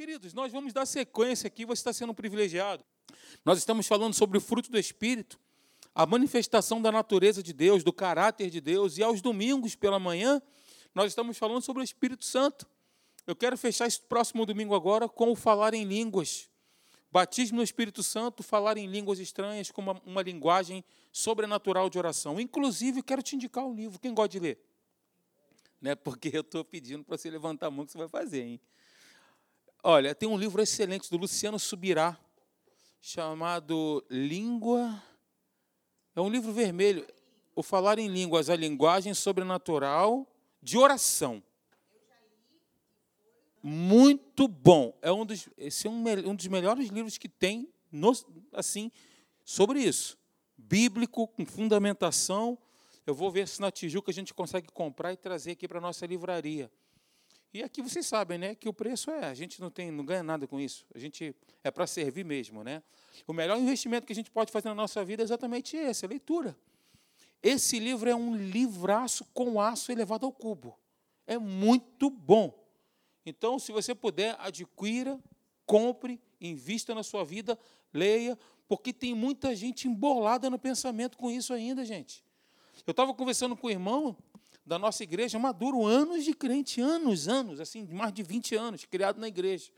Queridos, nós vamos dar sequência aqui, você está sendo privilegiado. Nós estamos falando sobre o fruto do Espírito, a manifestação da natureza de Deus, do caráter de Deus, e aos domingos pela manhã, nós estamos falando sobre o Espírito Santo. Eu quero fechar esse próximo domingo agora com o falar em línguas. Batismo no Espírito Santo, falar em línguas estranhas com uma, uma linguagem sobrenatural de oração. Inclusive, quero te indicar um livro. Quem gosta de ler? Né? Porque eu estou pedindo para você levantar a mão que você vai fazer, hein? Olha, tem um livro excelente do Luciano Subirá, chamado Língua. É um livro vermelho. O Falar em Línguas, a linguagem sobrenatural de oração. Muito bom. É um dos, esse é um, um dos melhores livros que tem no, assim sobre isso. Bíblico, com fundamentação. Eu vou ver se na Tijuca a gente consegue comprar e trazer aqui para a nossa livraria. E aqui vocês sabem, né, que o preço é, a gente não tem, não ganha nada com isso. A gente é para servir mesmo, né? O melhor investimento que a gente pode fazer na nossa vida é exatamente esse, a leitura. Esse livro é um livraço com aço elevado ao cubo. É muito bom. Então, se você puder, adquira, compre, invista na sua vida, leia, porque tem muita gente embolada no pensamento com isso ainda, gente. Eu estava conversando com o irmão, da nossa igreja maduro, anos de crente, anos, anos, assim, mais de 20 anos, criado na igreja.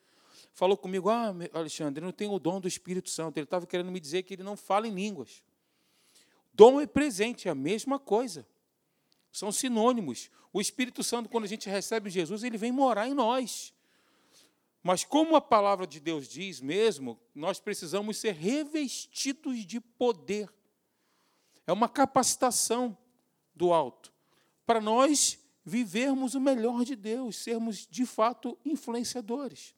Falou comigo, ah, Alexandre, não tem o dom do Espírito Santo. Ele estava querendo me dizer que ele não fala em línguas. Dom é presente, é a mesma coisa. São sinônimos. O Espírito Santo, quando a gente recebe Jesus, ele vem morar em nós. Mas como a palavra de Deus diz mesmo, nós precisamos ser revestidos de poder. É uma capacitação do alto para nós vivermos o melhor de Deus, sermos de fato influenciadores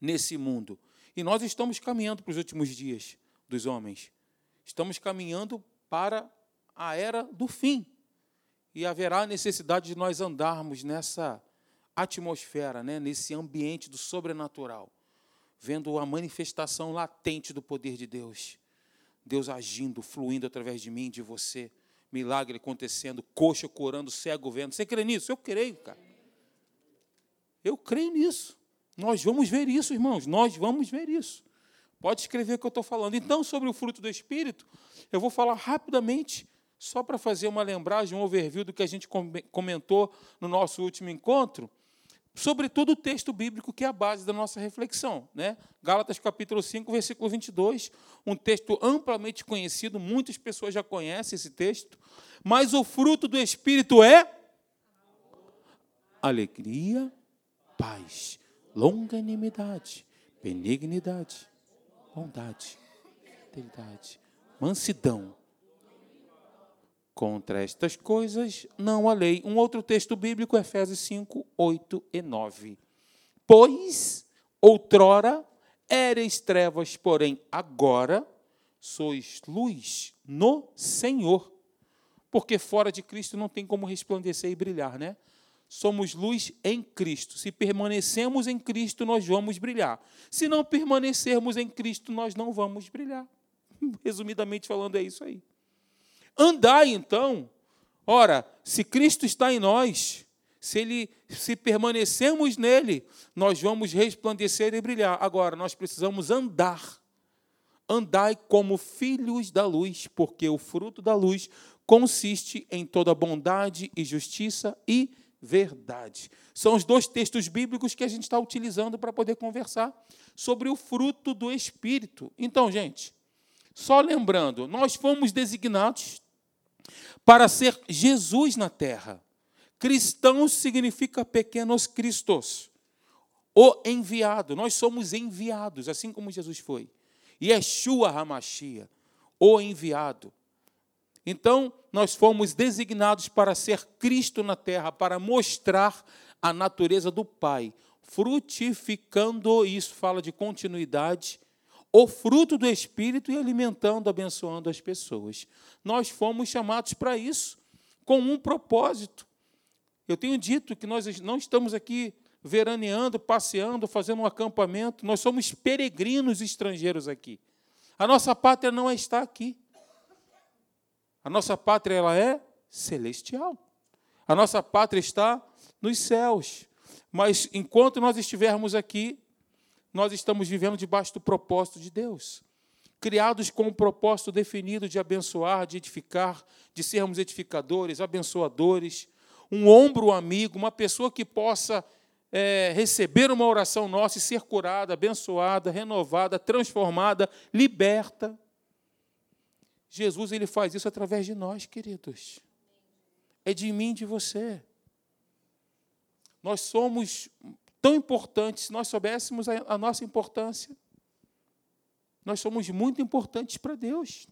nesse mundo. E nós estamos caminhando para os últimos dias dos homens. Estamos caminhando para a era do fim. E haverá necessidade de nós andarmos nessa atmosfera, né, nesse ambiente do sobrenatural, vendo a manifestação latente do poder de Deus. Deus agindo, fluindo através de mim, de você milagre acontecendo, coxa curando, cego vendo. Você crê nisso? Eu creio, cara. Eu creio nisso. Nós vamos ver isso, irmãos. Nós vamos ver isso. Pode escrever o que eu estou falando. Então, sobre o fruto do Espírito, eu vou falar rapidamente, só para fazer uma lembragem, um overview do que a gente comentou no nosso último encontro sobretudo o texto bíblico que é a base da nossa reflexão. Né? Gálatas capítulo 5, versículo 22, um texto amplamente conhecido, muitas pessoas já conhecem esse texto, mas o fruto do Espírito é alegria, paz, longanimidade, benignidade, bondade, fidelidade, mansidão, Contra estas coisas não há lei. Um outro texto bíblico, Efésios 5, 8 e 9. Pois, outrora, eres trevas, porém agora sois luz no Senhor. Porque fora de Cristo não tem como resplandecer e brilhar, né? Somos luz em Cristo. Se permanecemos em Cristo, nós vamos brilhar. Se não permanecermos em Cristo, nós não vamos brilhar. Resumidamente falando, é isso aí. Andai então. Ora, se Cristo está em nós, se ele se permanecermos nele, nós vamos resplandecer e brilhar. Agora, nós precisamos andar. Andai como filhos da luz, porque o fruto da luz consiste em toda bondade e justiça e verdade. São os dois textos bíblicos que a gente está utilizando para poder conversar sobre o fruto do Espírito. Então, gente, só lembrando, nós fomos designados para ser Jesus na terra. Cristão significa pequenos cristos, o enviado. Nós somos enviados, assim como Jesus foi. Yeshua Hamashia, o enviado. Então, nós fomos designados para ser Cristo na terra, para mostrar a natureza do Pai, frutificando, isso fala de continuidade, o fruto do Espírito e alimentando, abençoando as pessoas. Nós fomos chamados para isso, com um propósito. Eu tenho dito que nós não estamos aqui veraneando, passeando, fazendo um acampamento, nós somos peregrinos estrangeiros aqui. A nossa pátria não está aqui. A nossa pátria ela é celestial. A nossa pátria está nos céus. Mas enquanto nós estivermos aqui, nós estamos vivendo debaixo do propósito de Deus. Criados com um propósito definido de abençoar, de edificar, de sermos edificadores, abençoadores, um ombro amigo, uma pessoa que possa é, receber uma oração nossa e ser curada, abençoada, renovada, transformada, liberta. Jesus ele faz isso através de nós, queridos. É de mim, de você. Nós somos tão importantes, se nós soubéssemos a, a nossa importância, nós somos muito importantes para Deus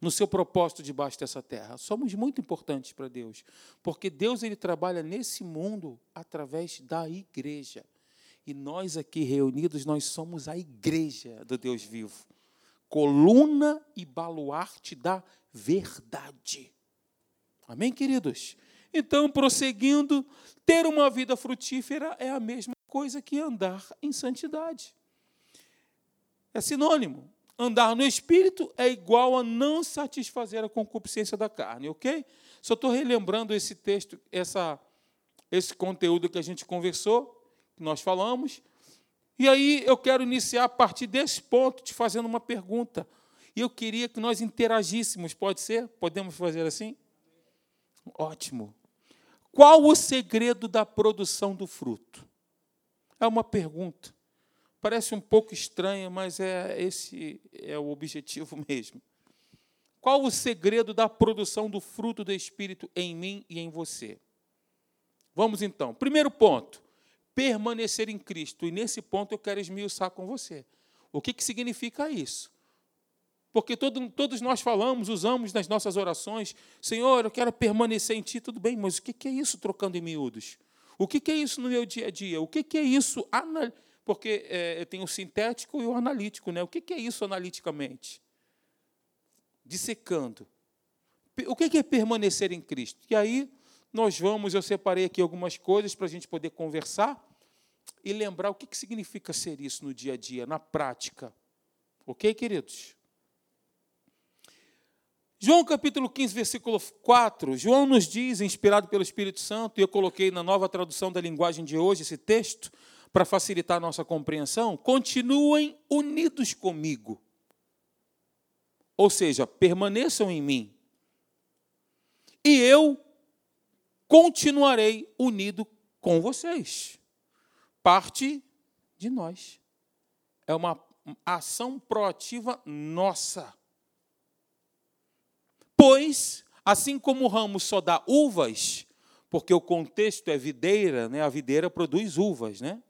no seu propósito debaixo dessa terra. Somos muito importantes para Deus, porque Deus ele trabalha nesse mundo através da igreja. E nós aqui reunidos, nós somos a igreja do Deus vivo. Coluna e baluarte da verdade. Amém, queridos? Então, prosseguindo, ter uma vida frutífera é a mesma coisa que andar em santidade. É sinônimo. Andar no espírito é igual a não satisfazer a concupiscência da carne, ok? Só estou relembrando esse texto, essa, esse conteúdo que a gente conversou, que nós falamos. E aí eu quero iniciar a partir desse ponto, te fazendo uma pergunta. E eu queria que nós interagíssemos, pode ser? Podemos fazer assim? Ótimo. Qual o segredo da produção do fruto? É uma pergunta. Parece um pouco estranha, mas é esse é o objetivo mesmo. Qual o segredo da produção do fruto do Espírito em mim e em você? Vamos então. Primeiro ponto: permanecer em Cristo. E nesse ponto eu quero esmiuçar com você. O que, que significa isso? Porque todo, todos nós falamos, usamos nas nossas orações, Senhor, eu quero permanecer em Ti, tudo bem, mas o que, é isso trocando em miúdos? O que, é isso no meu dia a dia? O que, é isso porque é, tem o sintético e o analítico. Né? O que, é isso analiticamente? Dissecando. O que, é permanecer em Cristo? E aí nós vamos, eu separei aqui algumas coisas para a gente poder conversar e lembrar o que significa ser isso no dia a dia, na prática. Ok, queridos? João capítulo 15, versículo 4, João nos diz, inspirado pelo Espírito Santo, e eu coloquei na nova tradução da linguagem de hoje esse texto, para facilitar a nossa compreensão, continuem unidos comigo. Ou seja, permaneçam em mim. E eu continuarei unido com vocês. Parte de nós. É uma ação proativa nossa. Pois, assim como o ramo só dá uvas, porque o contexto é videira, né? a videira produz uvas, né?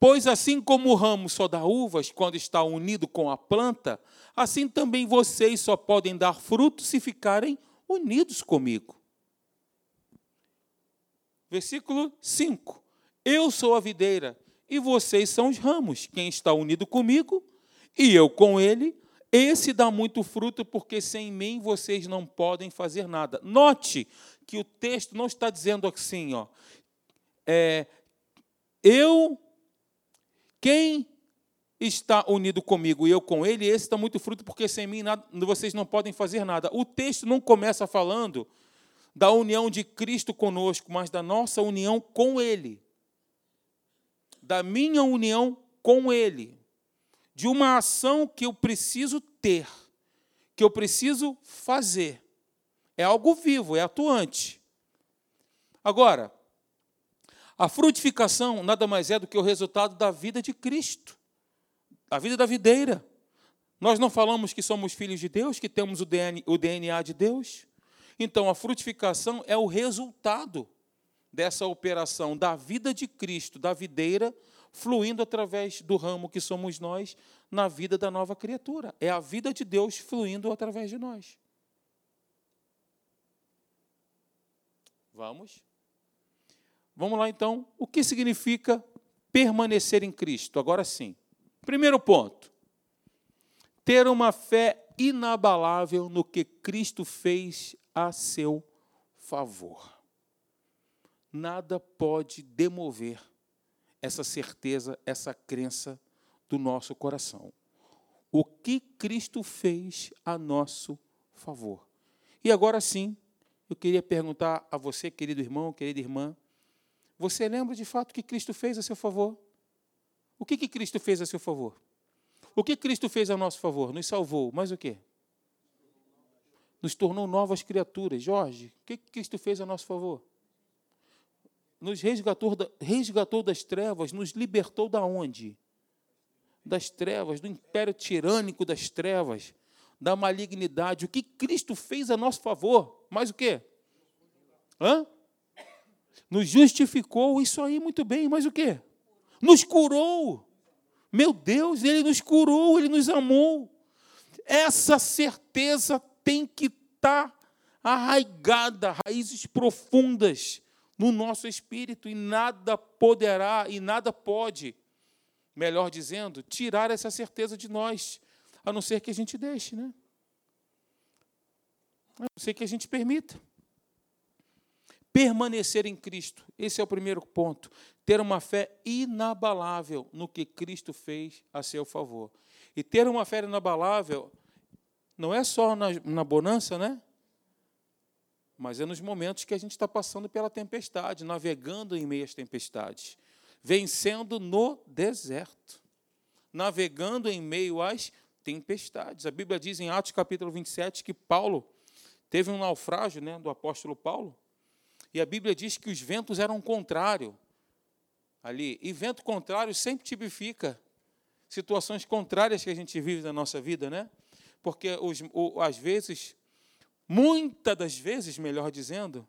Pois assim como o ramo só dá uvas quando está unido com a planta, assim também vocês só podem dar frutos se ficarem unidos comigo. Versículo 5: Eu sou a videira e vocês são os ramos. Quem está unido comigo e eu com ele, esse dá muito fruto, porque sem mim vocês não podem fazer nada. Note que o texto não está dizendo assim, ó, é, eu quem está unido comigo e eu com ele, esse está muito fruto, porque sem mim nada, vocês não podem fazer nada. O texto não começa falando da união de Cristo conosco, mas da nossa união com Ele. Da minha união com Ele. De uma ação que eu preciso ter, que eu preciso fazer. É algo vivo, é atuante. Agora, a frutificação nada mais é do que o resultado da vida de Cristo, a vida da videira. Nós não falamos que somos filhos de Deus, que temos o DNA de Deus? Então, a frutificação é o resultado dessa operação da vida de Cristo, da videira, fluindo através do ramo que somos nós na vida da nova criatura. É a vida de Deus fluindo através de nós. Vamos? Vamos lá então, o que significa permanecer em Cristo? Agora sim. Primeiro ponto: ter uma fé inabalável no que Cristo fez a seu favor. Nada pode demover essa certeza, essa crença do nosso coração. O que Cristo fez a nosso favor. E agora sim, eu queria perguntar a você, querido irmão, querida irmã, Você lembra de fato o que Cristo fez a seu favor? O que, que Cristo fez a seu favor? O que Cristo fez a nosso favor? Nos salvou, mas o quê? Nos tornou novas criaturas. Jorge, o que Cristo fez a nosso favor? Nos resgatou, resgatou das trevas, nos libertou da onde? Das trevas, do império tirânico das trevas, da malignidade. O que Cristo fez a nosso favor? Mais o quê? Hã? Nos justificou, isso aí muito bem, mas o quê? Nos curou. Meu Deus, Ele nos curou, Ele nos amou. Essa certeza tem que estar tá arraigada, raízes profundas no nosso espírito, e nada poderá e nada pode, melhor dizendo, tirar essa certeza de nós, a não ser que a gente deixe, né? A não ser que a gente permita permanecer em Cristo. Esse é o primeiro ponto. Ter uma fé inabalável no que Cristo fez a seu favor. E ter uma fé inabalável não é só na, na bonança, né? Mas é nos momentos que a gente está passando pela tempestade, navegando em meio às tempestades, vencendo no deserto, navegando em meio às tempestades. A Bíblia diz em Atos capítulo 27 que Paulo teve um naufrágio né, do apóstolo Paulo, e a Bíblia diz que os ventos eram contrário ali. E vento contrário sempre tipifica situações contrárias que a gente vive na nossa vida, né? Porque os, o, às vezes, muitas das vezes, melhor dizendo,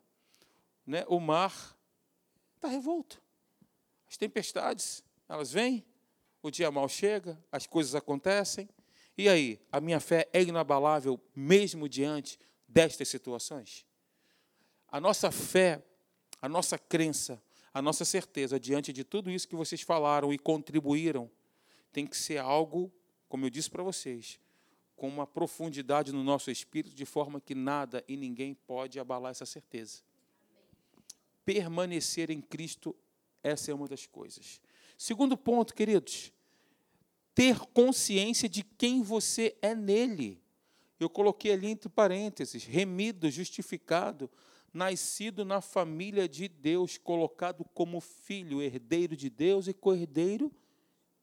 né, o mar está revolto. As tempestades, elas vêm, o dia mal chega, as coisas acontecem. E aí, a minha fé é inabalável mesmo diante destas situações? A nossa fé, a nossa crença, a nossa certeza diante de tudo isso que vocês falaram e contribuíram, tem que ser algo, como eu disse para vocês, com uma profundidade no nosso espírito, de forma que nada e ninguém pode abalar essa certeza. Permanecer em Cristo, essa é uma das coisas. Segundo ponto, queridos, ter consciência de quem você é nele. Eu coloquei ali entre parênteses, remido, justificado, nascido na família de Deus, colocado como filho, herdeiro de Deus e co-herdeiro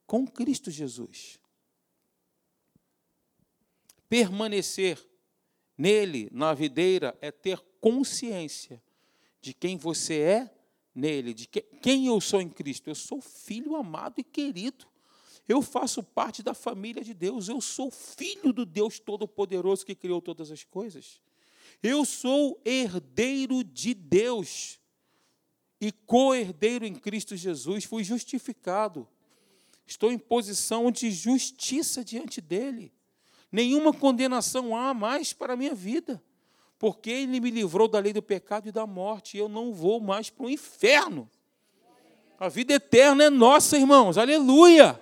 com Cristo Jesus. Permanecer nele, na videira, é ter consciência de quem você é nele, de quem eu sou em Cristo. Eu sou filho amado e querido. Eu faço parte da família de Deus. Eu sou filho do Deus Todo-Poderoso que criou todas as coisas. Eu sou herdeiro de Deus e co-herdeiro em Cristo Jesus, fui justificado. Estou em posição de justiça diante dele. Nenhuma condenação há mais para a minha vida, porque ele me livrou da lei do pecado e da morte, e eu não vou mais para o inferno. A vida eterna é nossa, irmãos, aleluia!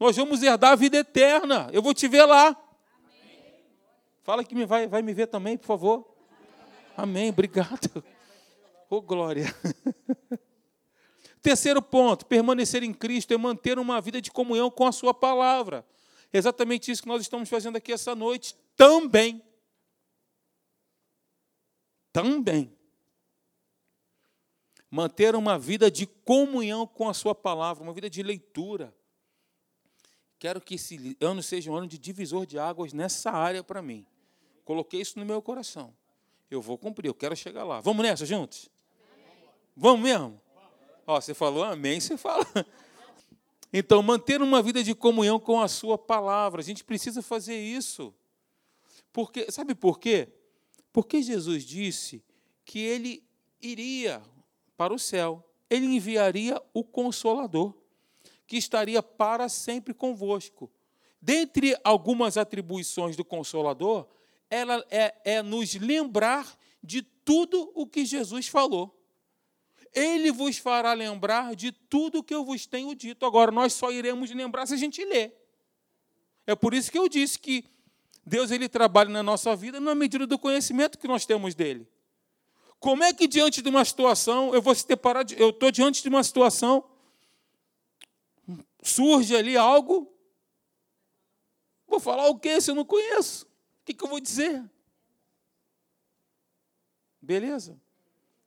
Nós vamos herdar a vida eterna, eu vou te ver lá. Fala que me vai, vai me ver também, por favor. Amém, obrigado. Oh, glória. Terceiro ponto: permanecer em Cristo é manter uma vida de comunhão com a Sua palavra. Exatamente isso que nós estamos fazendo aqui essa noite também. Também. Manter uma vida de comunhão com a Sua palavra, uma vida de leitura. Quero que esse ano seja um ano de divisor de águas nessa área para mim. Coloquei isso no meu coração. Eu vou cumprir, eu quero chegar lá. Vamos nessa juntos? Amém. Vamos mesmo? Ó, você falou amém, você fala. Então, manter uma vida de comunhão com a sua palavra. A gente precisa fazer isso. Porque, sabe por quê? Porque Jesus disse que ele iria para o céu. Ele enviaria o consolador, que estaria para sempre convosco. Dentre algumas atribuições do consolador, ela é, é nos lembrar de tudo o que Jesus falou. Ele vos fará lembrar de tudo o que eu vos tenho dito. Agora, nós só iremos lembrar se a gente ler. É por isso que eu disse que Deus ele trabalha na nossa vida na medida do conhecimento que nós temos dele. Como é que diante de uma situação, eu vou se deparar, eu estou diante de uma situação, surge ali algo, vou falar o quê se eu não conheço? que, que eu vou dizer? Beleza?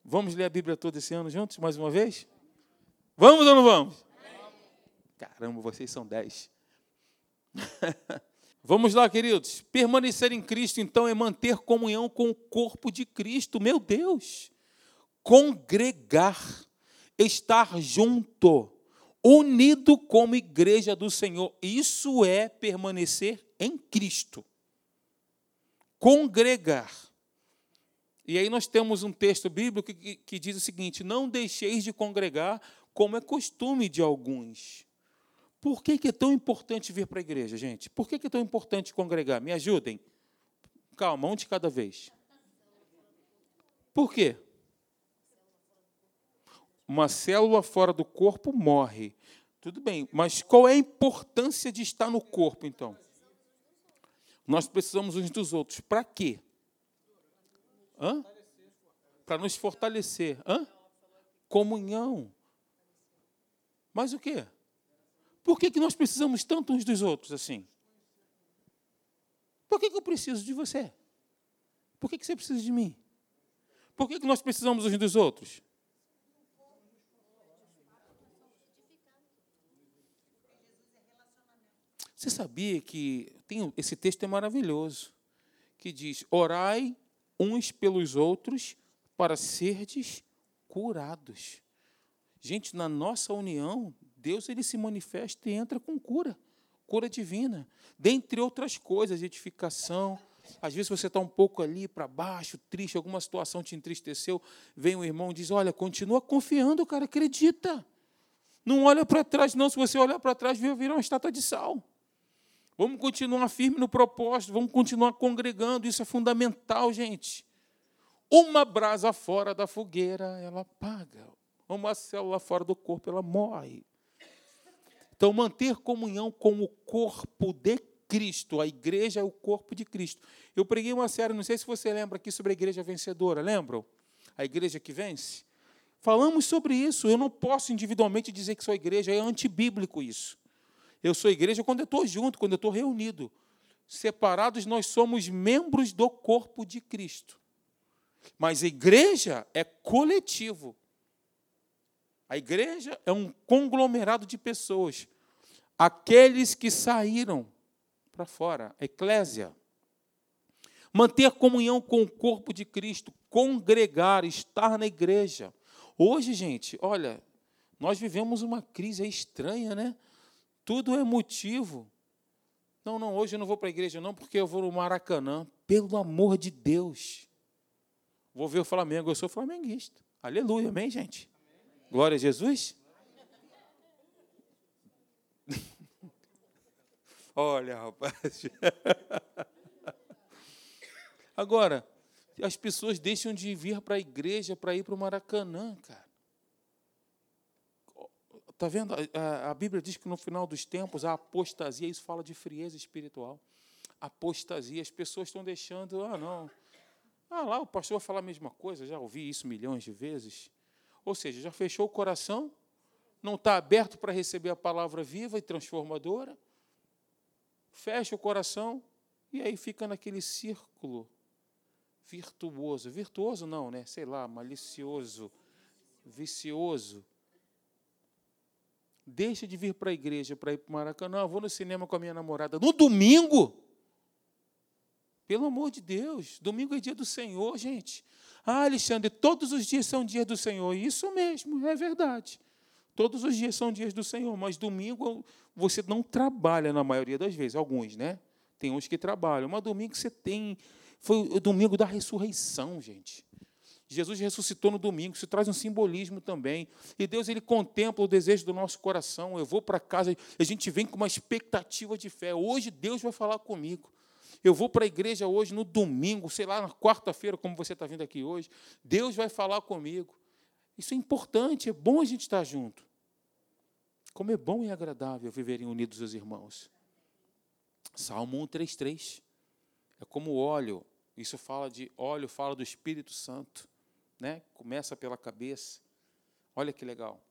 Vamos ler a Bíblia toda esse ano juntos, mais uma vez? Vamos ou não vamos? Caramba, vocês são dez. Vamos lá, queridos. Permanecer em Cristo, então, é manter comunhão com o corpo de Cristo. Meu Deus! Congregar, estar junto, unido como igreja do Senhor. Isso é permanecer em Cristo. Congregar. E aí nós temos um texto bíblico que, que diz o seguinte: Não deixeis de congregar, como é costume de alguns por que, que é tão importante vir para a igreja, gente? Por que, que é tão importante congregar? Me ajudem. Calma, um de cada vez. Por quê? Uma célula fora do corpo morre. Tudo bem, mas qual é a importância de estar no corpo, então? Nós precisamos uns dos outros. Para quê? Para nos fortalecer. Hã? Comunhão. Mas o quê? Por que, que nós precisamos tanto uns dos outros assim? Por que, que eu preciso de você? Por que, que você precisa de mim? Por que, que nós precisamos uns dos outros? Você sabia que tem, esse texto é maravilhoso, que diz: orai uns pelos outros para serdes curados. Gente, na nossa união, Deus ele se manifesta e entra com cura, cura divina, dentre outras coisas, edificação. Às vezes você está um pouco ali para baixo, triste, alguma situação te entristeceu, vem um irmão e diz: Olha, continua confiando, cara, acredita. Não olha para trás, não. Se você olhar para trás, vai virar uma estátua de sal. Vamos continuar firme no propósito, vamos continuar congregando, isso é fundamental, gente. Uma brasa fora da fogueira, ela apaga. Uma célula fora do corpo, ela morre. Então, manter comunhão com o corpo de Cristo, a igreja é o corpo de Cristo. Eu preguei uma série, não sei se você lembra aqui sobre a igreja vencedora, lembram? A igreja que vence? Falamos sobre isso. Eu não posso individualmente dizer que sou igreja, é antibíblico isso. Eu sou igreja quando eu estou junto, quando eu estou reunido. Separados, nós somos membros do corpo de Cristo. Mas a igreja é coletivo. A igreja é um conglomerado de pessoas aqueles que saíram para fora, eclésia. Manter comunhão com o corpo de Cristo, congregar, estar na igreja. Hoje, gente, olha, nós vivemos uma crise estranha, né? Tudo é motivo. Não, não, hoje eu não vou para a igreja, não, porque eu vou no Maracanã. Pelo amor de Deus. Vou ver o Flamengo, eu sou flamenguista. Aleluia, amém, gente? Glória a Jesus. Olha, rapaz. Agora, as pessoas deixam de vir para a igreja para ir para o Maracanã, cara. Está vendo? A, Bíblia diz que no final dos tempos a apostasia, isso fala de frieza espiritual. Apostasia, as pessoas estão deixando, ah, não. Ah, lá o pastor vai falar a mesma coisa, já ouvi isso milhões de vezes. Ou seja, já fechou o coração, não está aberto para receber a palavra viva e transformadora fecha o coração e aí fica naquele círculo virtuoso. Virtuoso não, né? Sei lá, malicioso, vicioso. Deixa de vir para a igreja para ir para o Maracanã. Eu vou no cinema com a minha namorada no domingo. Pelo amor de Deus, domingo é dia do Senhor, gente. Ah, Alexandre, todos os dias são dias do Senhor. Isso mesmo, é verdade. Todos os dias são dias do Senhor, mas domingo você não trabalha na maioria das vezes, alguns, né? Tem uns que trabalham, mas domingo você tem. Foi o domingo da ressurreição, gente. Jesus ressuscitou no domingo, isso traz um simbolismo também. E Deus ele contempla o desejo do nosso coração. Eu vou para casa, a gente vem com uma expectativa de fé. Hoje Deus vai falar comigo. Eu vou para a igreja hoje no domingo, sei lá, na quarta-feira, como você está vindo aqui hoje. Deus vai falar comigo. Isso é importante, é bom a gente estar junto. Como é bom e agradável viverem unidos os irmãos. Salmo 133. É como óleo. Isso fala de óleo, fala do Espírito Santo, né? Começa pela cabeça. Olha que legal.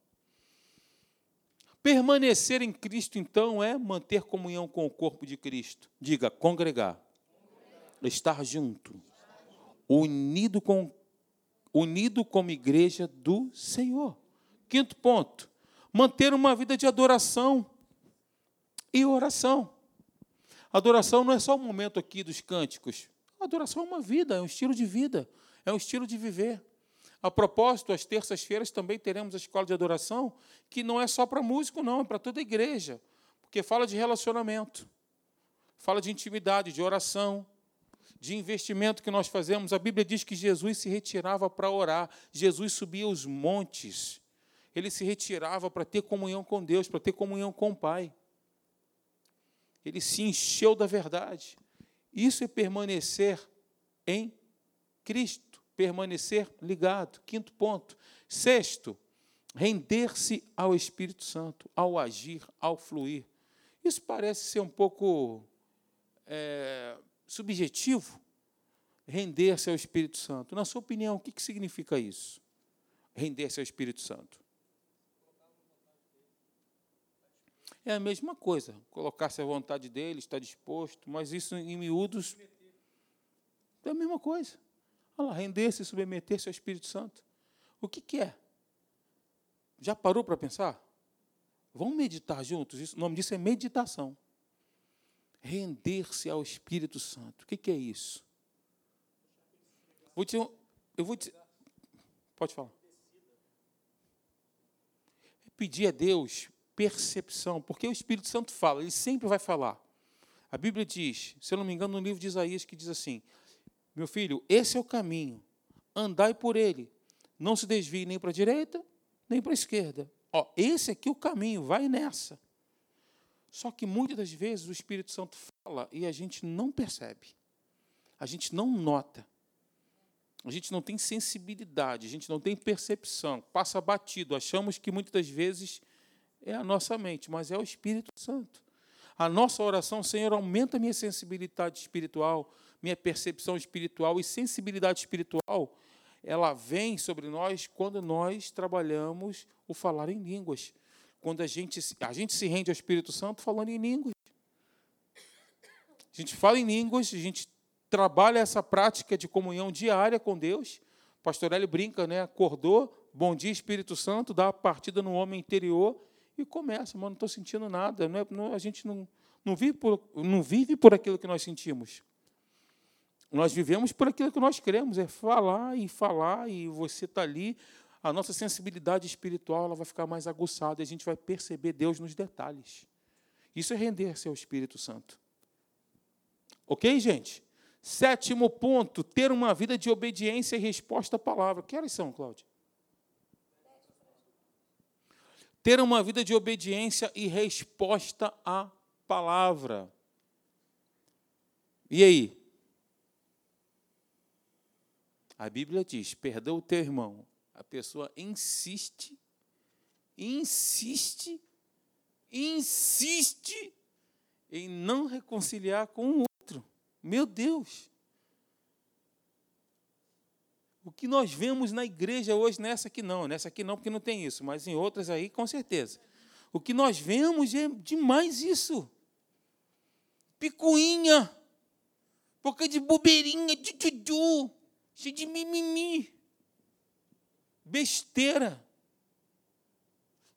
Permanecer em Cristo, então, é manter comunhão com o corpo de Cristo. Diga, congregar. Estar junto. Unido com unido como igreja do Senhor. Quinto ponto, manter uma vida de adoração e oração. Adoração não é só o momento aqui dos cânticos. Adoração é uma vida, é um estilo de vida, é um estilo de viver. A propósito, às terças-feiras também teremos a escola de adoração, que não é só para músico, não, é para toda a igreja, porque fala de relacionamento, fala de intimidade, de oração, de investimento que nós fazemos. A Bíblia diz que Jesus se retirava para orar, Jesus subia os montes, ele se retirava para ter comunhão com Deus, para ter comunhão com o Pai. Ele se encheu da verdade. Isso é permanecer em Cristo, permanecer ligado. Quinto ponto. Sexto, render-se ao Espírito Santo, ao agir, ao fluir. Isso parece ser um pouco é, subjetivo, render-se ao Espírito Santo. Na sua opinião, o que, que significa isso? Render-se ao Espírito Santo. É a mesma coisa, colocar-se à vontade dele, estar disposto, mas isso em miúdos é a mesma coisa. Olha lá, render-se e submeter-se ao Espírito Santo. O que, que é? Já parou para pensar? Vamos meditar juntos? Isso, o nome disso é meditação. Render-se ao Espírito Santo. O que, que é isso? Vou te, eu vou te, pode falar. Pedir a Deus percepção, porque o Espírito Santo fala, ele sempre vai falar. A Bíblia diz, se eu não me engano, no livro de Isaías, que diz assim: Meu filho, esse é o caminho, andai por ele, não se desvie nem para a direita, nem para a esquerda. Ó, esse aqui é o caminho, vai nessa. Só que muitas das vezes o Espírito Santo fala e a gente não percebe, a gente não nota, a gente não tem sensibilidade, a gente não tem percepção, passa batido. Achamos que muitas das vezes é a nossa mente, mas é o Espírito Santo. A nossa oração, Senhor, aumenta minha sensibilidade espiritual, minha percepção espiritual e sensibilidade espiritual, ela vem sobre nós quando nós trabalhamos o falar em línguas. Quando a gente, a gente se rende ao Espírito Santo falando em línguas. A gente fala em línguas, a gente trabalha essa prática de comunhão diária com Deus. Pastor Hélio brinca, né? Acordou, bom dia Espírito Santo, dá a partida no homem interior e começa, mas não estou sentindo nada. Não é, não, a gente não, não, vive por, não vive por aquilo que nós sentimos. Nós vivemos por aquilo que nós queremos, é falar e falar, e você está ali, a nossa sensibilidade espiritual ela vai ficar mais aguçada, e a gente vai perceber Deus nos detalhes. Isso é render-se ao Espírito Santo. Ok, gente? Sétimo ponto, ter uma vida de obediência e resposta à palavra. Que horas são, Cláudia? ter uma vida de obediência e resposta à palavra. E aí? A Bíblia diz: perdoa o teu irmão. A pessoa insiste, insiste, insiste em não reconciliar com o outro. Meu Deus! O que nós vemos na igreja hoje, nessa aqui não, nessa aqui não, porque não tem isso, mas em outras aí, com certeza. O que nós vemos é demais isso. Picuinha, boca de bobeirinha, tudu, cheio de mimimi. Besteira.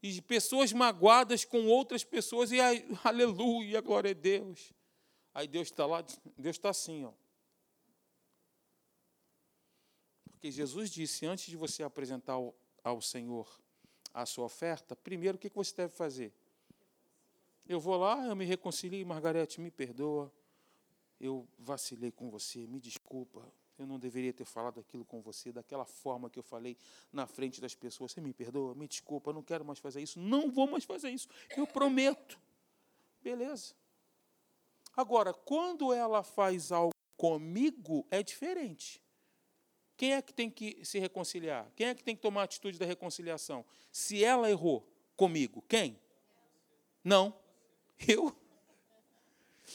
E pessoas magoadas com outras pessoas, e aleluia, glória a Deus. Aí Deus está lá, Deus está assim, ó. Porque Jesus disse: antes de você apresentar ao, ao Senhor a sua oferta, primeiro o que você deve fazer? Eu vou lá, eu me reconcilio, Margarete, me perdoa, eu vacilei com você, me desculpa, eu não deveria ter falado aquilo com você, daquela forma que eu falei na frente das pessoas. Você me perdoa, me desculpa, não quero mais fazer isso, não vou mais fazer isso, eu prometo. Beleza. Agora, quando ela faz algo comigo, é diferente. Quem é que tem que se reconciliar? Quem é que tem que tomar a atitude da reconciliação? Se ela errou comigo, quem? Não. Eu.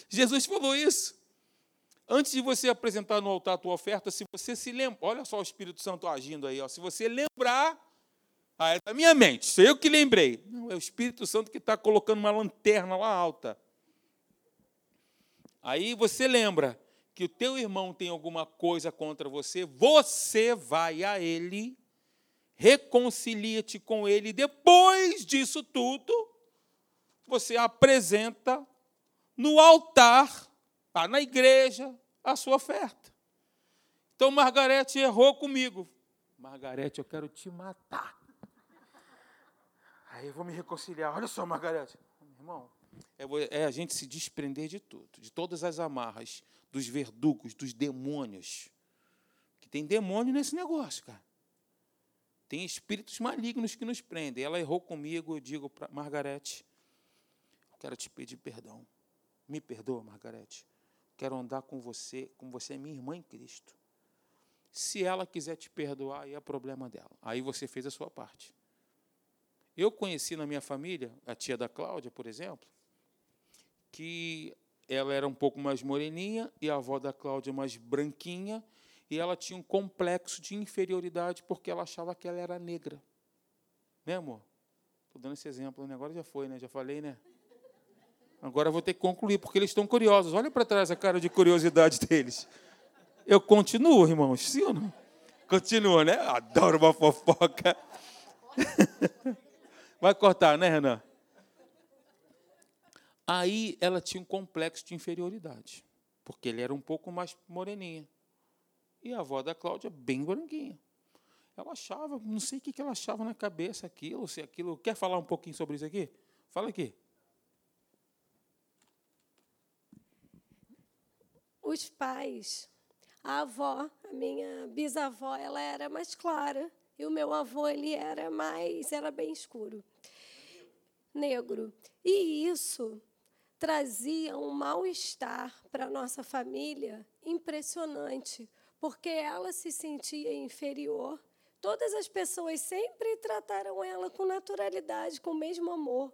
Jesus falou isso. Antes de você apresentar no altar a tua oferta, se você se lembra, olha só o Espírito Santo agindo aí, ó, se você lembrar, ah, é da minha mente, sou eu que lembrei. Não, é o Espírito Santo que está colocando uma lanterna lá alta. Aí você lembra que o teu irmão tem alguma coisa contra você, você vai a ele, reconcilia-te com ele, depois disso tudo, você apresenta no altar, tá, na igreja, a sua oferta. Então, Margarete errou comigo. Margarete, eu quero te matar. Aí eu vou me reconciliar. Olha só, Margarete. Irmão, é, é a gente se desprender de tudo, de todas as amarras, dos verdugos, dos demônios. Que tem demônio nesse negócio, cara. Tem espíritos malignos que nos prendem. Ela errou comigo, eu digo para Margarete, eu quero te pedir perdão. Me perdoa, Margarete. Quero andar com você, como você é minha irmã em Cristo. Se ela quiser te perdoar, aí é problema dela. Aí você fez a sua parte. Eu conheci na minha família, a tia da Cláudia, por exemplo, que ela era um pouco mais moreninha e a avó da Cláudia mais branquinha, e ela tinha um complexo de inferioridade porque ela achava que ela era negra. Né, amor? Estou dando esse exemplo, né? agora já foi, né? Já falei, né? Agora vou ter que concluir, porque eles estão curiosos. Olha para trás a cara de curiosidade deles. Eu continuo, irmãos, sim ou não? Continua, né? Adoro uma fofoca. Vai cortar, né, Renan? Aí ela tinha um complexo de inferioridade, porque ele era um pouco mais moreninha. E a avó da Cláudia, bem branquinha. Ela achava, não sei o que ela achava na cabeça aquilo, se aquilo. Quer falar um pouquinho sobre isso aqui? Fala aqui. Os pais, a avó, a minha bisavó, ela era mais clara e o meu avô ele era mais, era bem escuro, negro. E isso trazia um mal-estar para nossa família impressionante, porque ela se sentia inferior. Todas as pessoas sempre trataram ela com naturalidade, com o mesmo amor,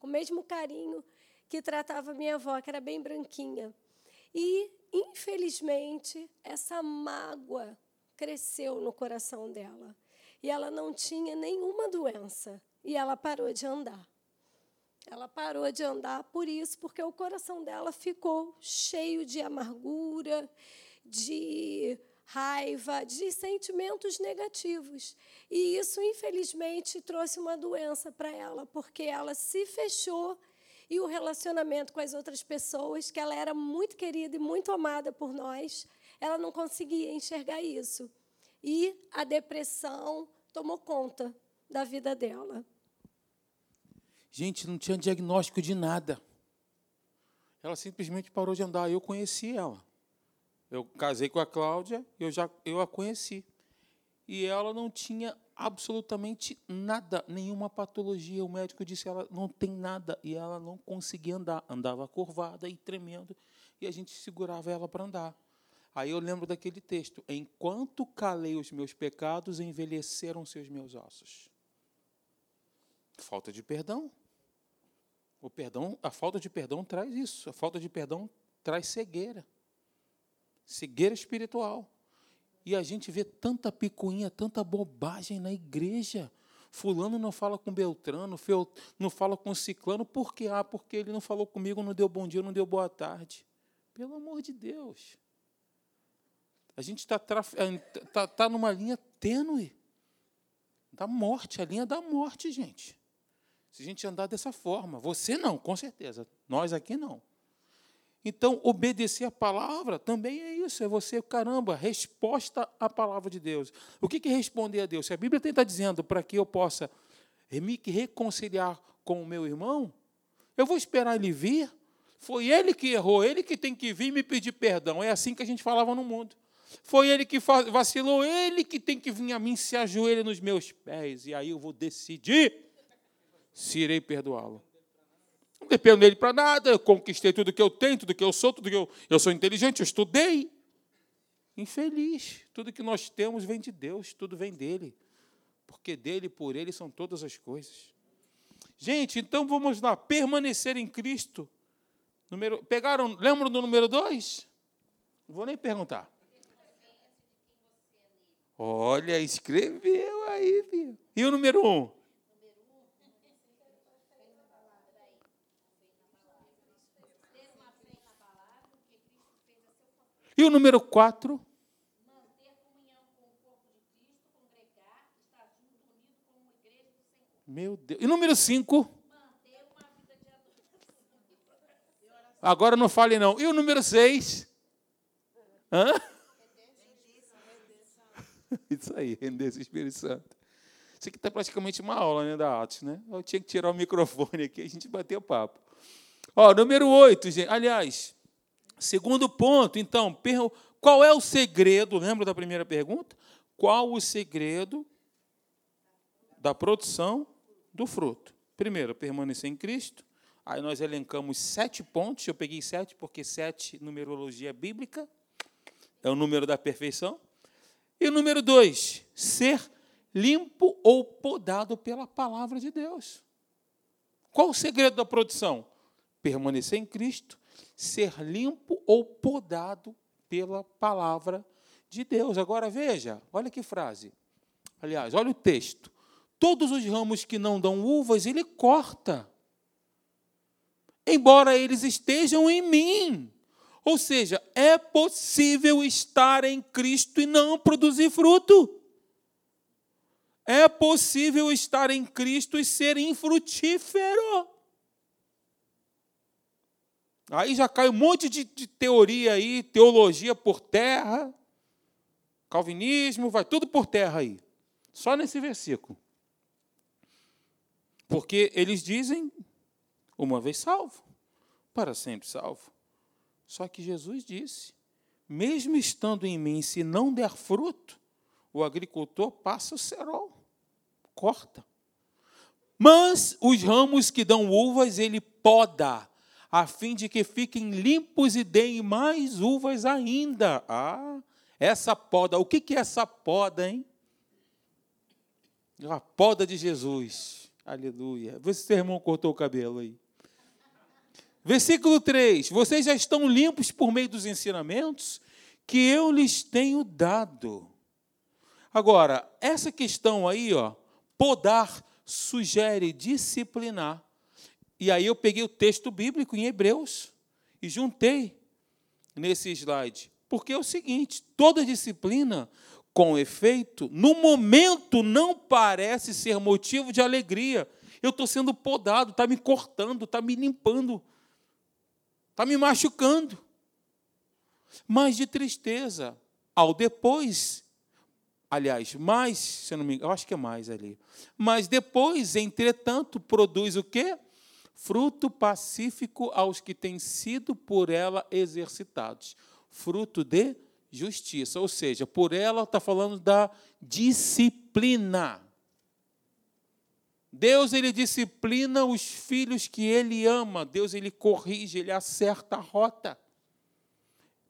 com o mesmo carinho que tratava minha avó, que era bem branquinha. E, infelizmente, essa mágoa cresceu no coração dela e ela não tinha nenhuma doença e ela parou de andar. Ela parou de andar por isso, porque o coração dela ficou cheio de amargura, de raiva, de sentimentos negativos. E isso, infelizmente, trouxe uma doença para ela, porque ela se fechou e o relacionamento com as outras pessoas, que ela era muito querida e muito amada por nós, ela não conseguia enxergar isso. E a depressão tomou conta da vida dela. Gente, não tinha diagnóstico de nada. Ela simplesmente parou de andar. Eu conheci ela. Eu casei com a Cláudia, eu já eu a conheci. E ela não tinha absolutamente nada, nenhuma patologia. O médico disse ela não tem nada e ela não conseguia andar, andava curvada e tremendo, e a gente segurava ela para andar. Aí eu lembro daquele texto: Enquanto calei os meus pecados, envelheceram-se os meus ossos. Falta de perdão. O perdão, a falta de perdão traz isso. A falta de perdão traz cegueira. Cegueira espiritual. E a gente vê tanta picuinha, tanta bobagem na igreja. Fulano não fala com Beltrano, não fala com Ciclano, por quê? Ah, porque ele não falou comigo, não deu bom dia, não deu boa tarde. Pelo amor de Deus. A gente está é, tá, tá numa linha tênue da morte, a linha da morte, gente. Se a gente andar dessa forma, você não, com certeza, nós aqui não. Então, obedecer a palavra também é isso, é você, caramba, resposta à palavra de Deus. O que é responder a Deus? Se a Bíblia está dizendo para que eu possa me reconciliar com o meu irmão, eu vou esperar ele vir. Foi ele que errou, ele que tem que vir me pedir perdão. É assim que a gente falava no mundo. Foi ele que vacilou, ele que tem que vir a mim se ajoelha nos meus pés. E aí eu vou decidir se irei perdoá-lo. Não dependo dele para nada, eu conquistei tudo que eu tenho, tudo que eu sou, tudo que eu. Eu sou inteligente, eu estudei. Infeliz. Tudo que nós temos vem de Deus, tudo vem dele. Porque dele por ele são todas as coisas. Gente, então vamos lá, permanecer em Cristo. Número, pegaram, lembram do número dois? Não vou nem perguntar. Olha, escreveu aí, filho. E o número um? E o número quatro? Meu Deus. E número cinco? Agora não fale não. E o número seis? Hã? Isso aí, render esse Espírito Santo. Isso aqui está praticamente uma aula né, da Atos, né? Eu tinha que tirar o microfone aqui a gente bater o papo. Ó, número 8, gente. Aliás, segundo ponto, então, qual é o segredo? Lembra da primeira pergunta? Qual o segredo da produção do fruto? Primeiro, permanecer em Cristo. Aí nós elencamos sete pontos. Eu peguei sete porque sete, numerologia bíblica, é o número da perfeição. E número dois, ser limpo ou podado pela palavra de Deus. Qual o segredo da produção? Permanecer em Cristo, ser limpo ou podado pela palavra de Deus. Agora veja, olha que frase. Aliás, olha o texto. Todos os ramos que não dão uvas, ele corta. Embora eles estejam em mim. Ou seja, é possível estar em Cristo e não produzir fruto. É possível estar em Cristo e ser infrutífero. Aí já cai um monte de, de teoria aí, teologia por terra, calvinismo, vai tudo por terra aí. Só nesse versículo. Porque eles dizem, uma vez salvo, para sempre salvo. Só que Jesus disse: mesmo estando em mim, se não der fruto, o agricultor passa o cerol corta. Mas os ramos que dão uvas, ele poda, a fim de que fiquem limpos e deem mais uvas ainda. Ah, essa poda, o que é essa poda, hein? A poda de Jesus. Aleluia. Vê se seu irmão cortou o cabelo aí. Versículo 3: Vocês já estão limpos por meio dos ensinamentos que eu lhes tenho dado. Agora, essa questão aí, ó, Podar sugere disciplinar. E aí eu peguei o texto bíblico em Hebreus e juntei nesse slide. Porque é o seguinte: toda disciplina, com efeito, no momento não parece ser motivo de alegria. Eu estou sendo podado, está me cortando, está me limpando, está me machucando. Mas de tristeza, ao depois Aliás, mais, se eu não me engano, eu acho que é mais ali. Mas depois, entretanto, produz o quê? Fruto pacífico aos que têm sido por ela exercitados. Fruto de justiça. Ou seja, por ela está falando da disciplina. Deus ele disciplina os filhos que ele ama. Deus ele corrige, ele acerta a rota.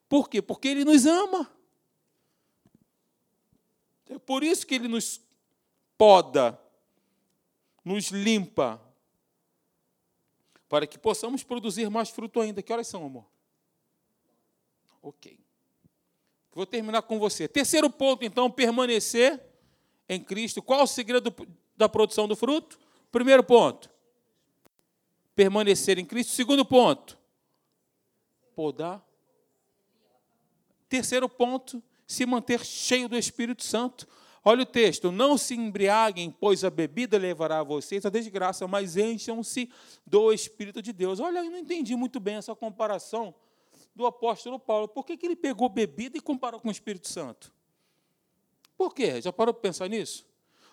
Por quê? Porque ele nos ama. É por isso que ele nos poda, nos limpa, para que possamos produzir mais fruto ainda. Que horas são, amor? Ok. Vou terminar com você. Terceiro ponto, então, permanecer em Cristo. Qual o segredo da produção do fruto? Primeiro ponto, permanecer em Cristo. Segundo ponto, podar. Terceiro ponto, se manter cheio do Espírito Santo. Olha o texto: não se embriaguem, pois a bebida levará a vocês a desgraça, mas encham-se do Espírito de Deus. Olha, eu não entendi muito bem essa comparação do apóstolo Paulo. Por que, que ele pegou bebida e comparou com o Espírito Santo? Por quê? Já parou para pensar nisso?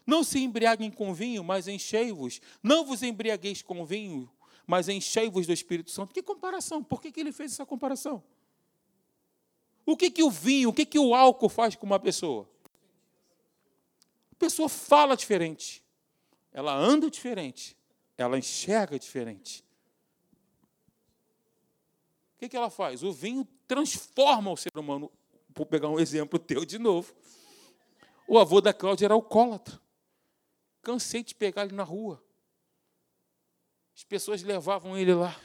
Não se embriaguem com vinho, mas enchei-vos. Não vos embriagueis com vinho, mas enchei-vos do Espírito Santo. Que comparação? Por que, que ele fez essa comparação? O que, que o vinho, o que, que o álcool faz com uma pessoa? A pessoa fala diferente, ela anda diferente, ela enxerga diferente. O que, que ela faz? O vinho transforma o ser humano. Vou pegar um exemplo teu de novo. O avô da Cláudia era alcoólatra. Cansei de pegar ele na rua. As pessoas levavam ele lá,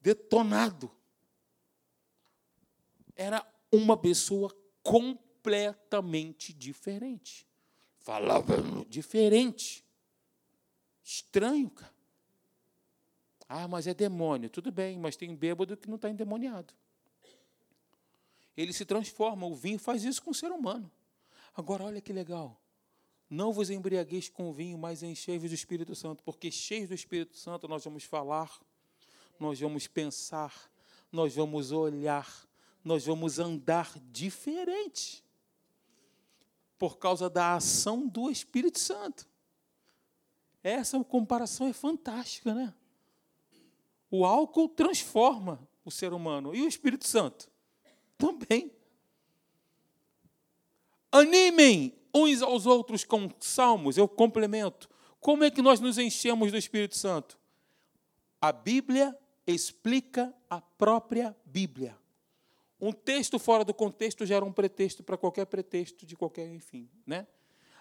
detonado era uma pessoa completamente diferente. Falava diferente. Estranho, cara. Ah, mas é demônio. Tudo bem, mas tem bêbado que não está endemoniado. Ele se transforma. O vinho faz isso com o ser humano. Agora, olha que legal. Não vos embriagueis com vinho, mas enchei-vos do Espírito Santo, porque cheios do Espírito Santo nós vamos falar, nós vamos pensar, nós vamos olhar, nós vamos andar diferente. Por causa da ação do Espírito Santo. Essa comparação é fantástica, né? O álcool transforma o ser humano e o Espírito Santo também. Animem uns aos outros com salmos, eu complemento. Como é que nós nos enchemos do Espírito Santo? A Bíblia explica a própria Bíblia. Um texto fora do contexto gera um pretexto para qualquer pretexto de qualquer, enfim, né?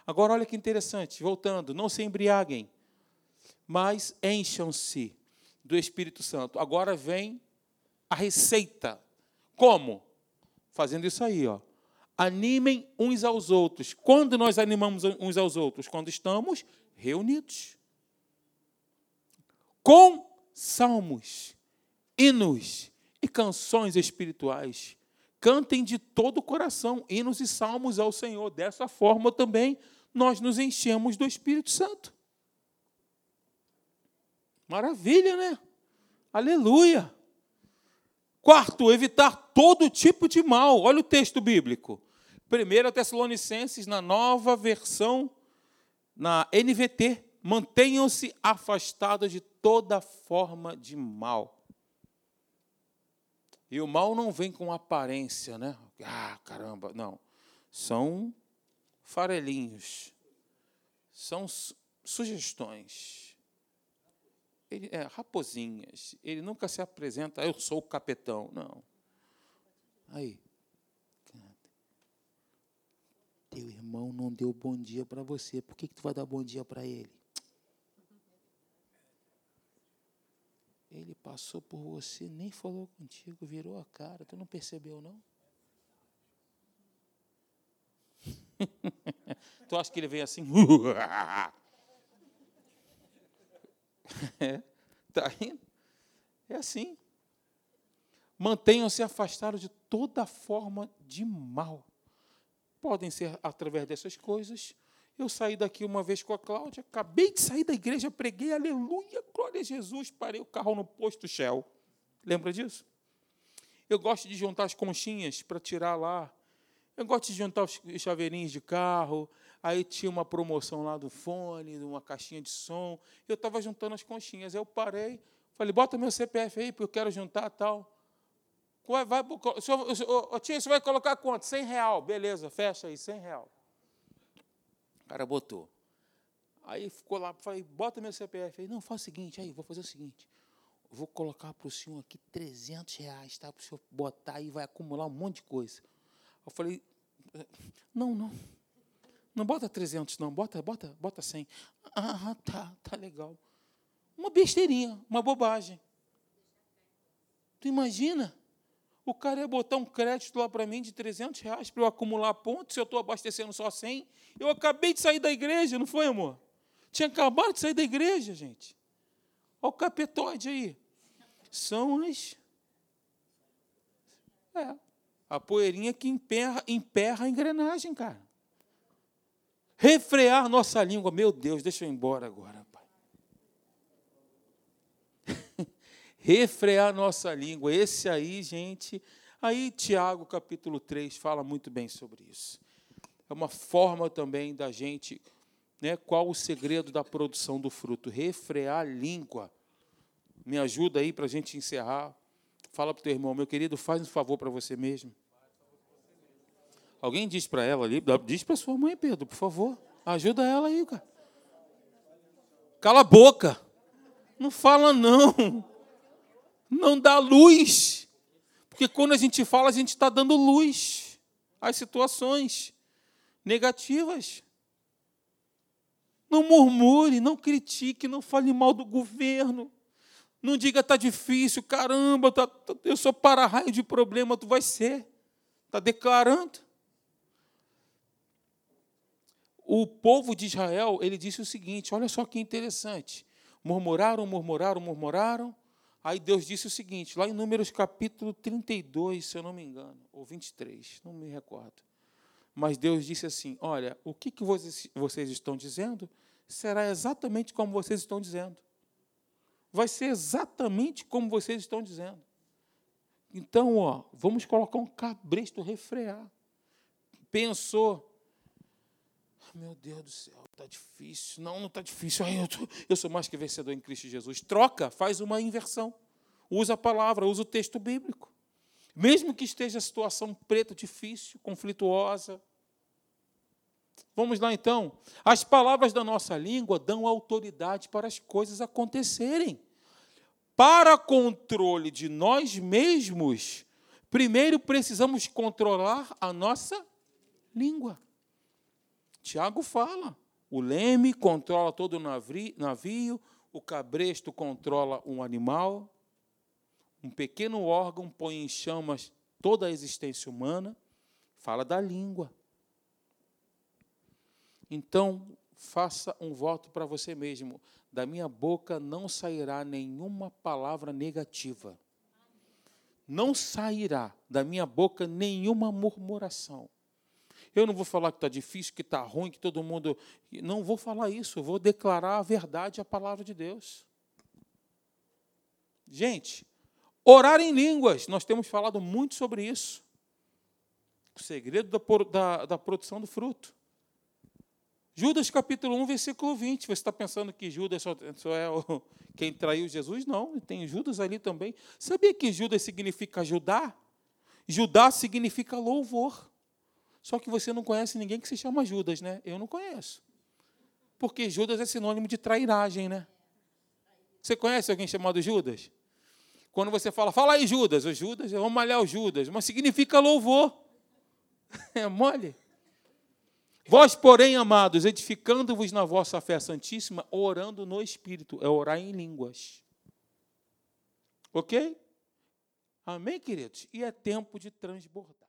Agora olha que interessante, voltando, não se embriaguem, mas encham-se do Espírito Santo. Agora vem a receita. Como? Fazendo isso aí, ó. Animem uns aos outros. Quando nós animamos uns aos outros? Quando estamos reunidos. Com salmos, hinos e canções espirituais. Cantem de todo o coração hinos e salmos ao Senhor. Dessa forma também nós nos enchemos do Espírito Santo. Maravilha, né? Aleluia. Quarto, evitar todo tipo de mal. Olha o texto bíblico. 1 Tessalonicenses, na nova versão, na NVT, mantenham-se afastados de toda forma de mal. E o mal não vem com aparência, né? Ah, caramba, não. São farelinhos, são sugestões. Ele, é, raposinhas. Ele nunca se apresenta, eu sou o capetão. Não. Aí. Teu irmão não deu bom dia para você. Por que, que tu vai dar bom dia para ele? Ele passou por você, nem falou contigo, virou a cara. Tu não percebeu, não? tu acha que ele vem assim? é, tá rindo? É assim. Mantenham-se afastados de toda forma de mal. Podem ser através dessas coisas. Eu saí daqui uma vez com a Cláudia, acabei de sair da igreja, preguei, aleluia, glória a Jesus, parei o carro no posto Shell. Lembra disso? Eu gosto de juntar as conchinhas para tirar lá. Eu gosto de juntar os chaveirinhos de carro. Aí tinha uma promoção lá do fone, de uma caixinha de som. Eu estava juntando as conchinhas. Eu parei, falei, bota meu CPF aí, porque eu quero juntar tal. Vai, vai, o senhor, o, você vai colocar quanto? 100 real. Beleza, fecha aí, 100 real. Cara botou. Aí ficou lá, falei, bota meu CPF aí. Não, faz o seguinte, aí, vou fazer o seguinte. Vou colocar para o senhor aqui 300 reais, tá? Para o senhor botar aí, vai acumular um monte de coisa. Eu falei, não, não. Não bota 300, não. Bota, bota, bota 100. Ah, tá, tá legal. Uma besteirinha, uma bobagem. Tu imagina? O cara ia botar um crédito lá para mim de 300 reais para eu acumular pontos, se eu estou abastecendo só 100. Eu acabei de sair da igreja, não foi, amor? Tinha acabado de sair da igreja, gente. Olha o capetóide aí. São as. É. A poeirinha que emperra, emperra a engrenagem, cara. Refrear nossa língua. Meu Deus, deixa eu ir embora agora, pai. Refrear nossa língua. Esse aí, gente, aí Tiago capítulo 3 fala muito bem sobre isso. É uma forma também da gente, né, qual o segredo da produção do fruto? Refrear a língua. Me ajuda aí para a gente encerrar. Fala para o teu irmão, meu querido, faz um favor para você mesmo. Alguém diz para ela ali, diz para sua mãe, Pedro, por favor. Ajuda ela aí, cara. Cala a boca. Não fala não não dá luz. Porque quando a gente fala, a gente está dando luz às situações negativas. Não murmure, não critique, não fale mal do governo. Não diga está difícil, caramba, tá, tá, eu sou para-raio de problema, tu vai ser. Está declarando. O povo de Israel, ele disse o seguinte: olha só que interessante. Murmuraram, murmuraram, murmuraram, Aí Deus disse o seguinte, lá em Números capítulo 32, se eu não me engano, ou 23, não me recordo. Mas Deus disse assim: Olha, o que, vocês, estão dizendo será exatamente como vocês estão dizendo. Vai ser exatamente como vocês estão dizendo. Então, ó, vamos colocar um cabresto refrear. Pensou, meu Deus do céu, está difícil. Não, não está difícil. Ai, eu, tô, eu sou mais que vencedor em Cristo Jesus. Troca, faz uma inversão. Usa a palavra, usa o texto bíblico. Mesmo que esteja a situação preta, difícil, conflituosa. Vamos lá então. As palavras da nossa língua dão autoridade para as coisas acontecerem. Para controle de nós mesmos, primeiro precisamos controlar a nossa língua. Tiago fala: o leme controla todo o navio, o cabresto controla um animal, um pequeno órgão põe em chamas toda a existência humana. Fala da língua. Então, faça um voto para você mesmo: da minha boca não sairá nenhuma palavra negativa. Não sairá da minha boca nenhuma murmuração. Eu não vou falar que está difícil, que está ruim, que todo mundo. Não vou falar isso, eu vou declarar a verdade, a palavra de Deus. Gente, orar em línguas, nós temos falado muito sobre isso. O segredo da, da, da produção do fruto. Judas capítulo 1, versículo 20. Você está pensando que Judas só, só é o, quem traiu Jesus? Não, tem Judas ali também. Sabia que Judas significa ajudar? Judá significa louvor. Só que você não conhece ninguém que se chama Judas, né? Eu não conheço. Porque Judas é sinônimo de trairagem, né? Você conhece alguém chamado Judas? Quando você fala, fala aí Judas, o Judas, vamos malhar o Judas, mas significa louvor. É mole. Vós, porém, amados, edificando-vos na vossa fé santíssima, orando no Espírito, é orar em línguas. Ok? Amém, queridos? E é tempo de transbordar.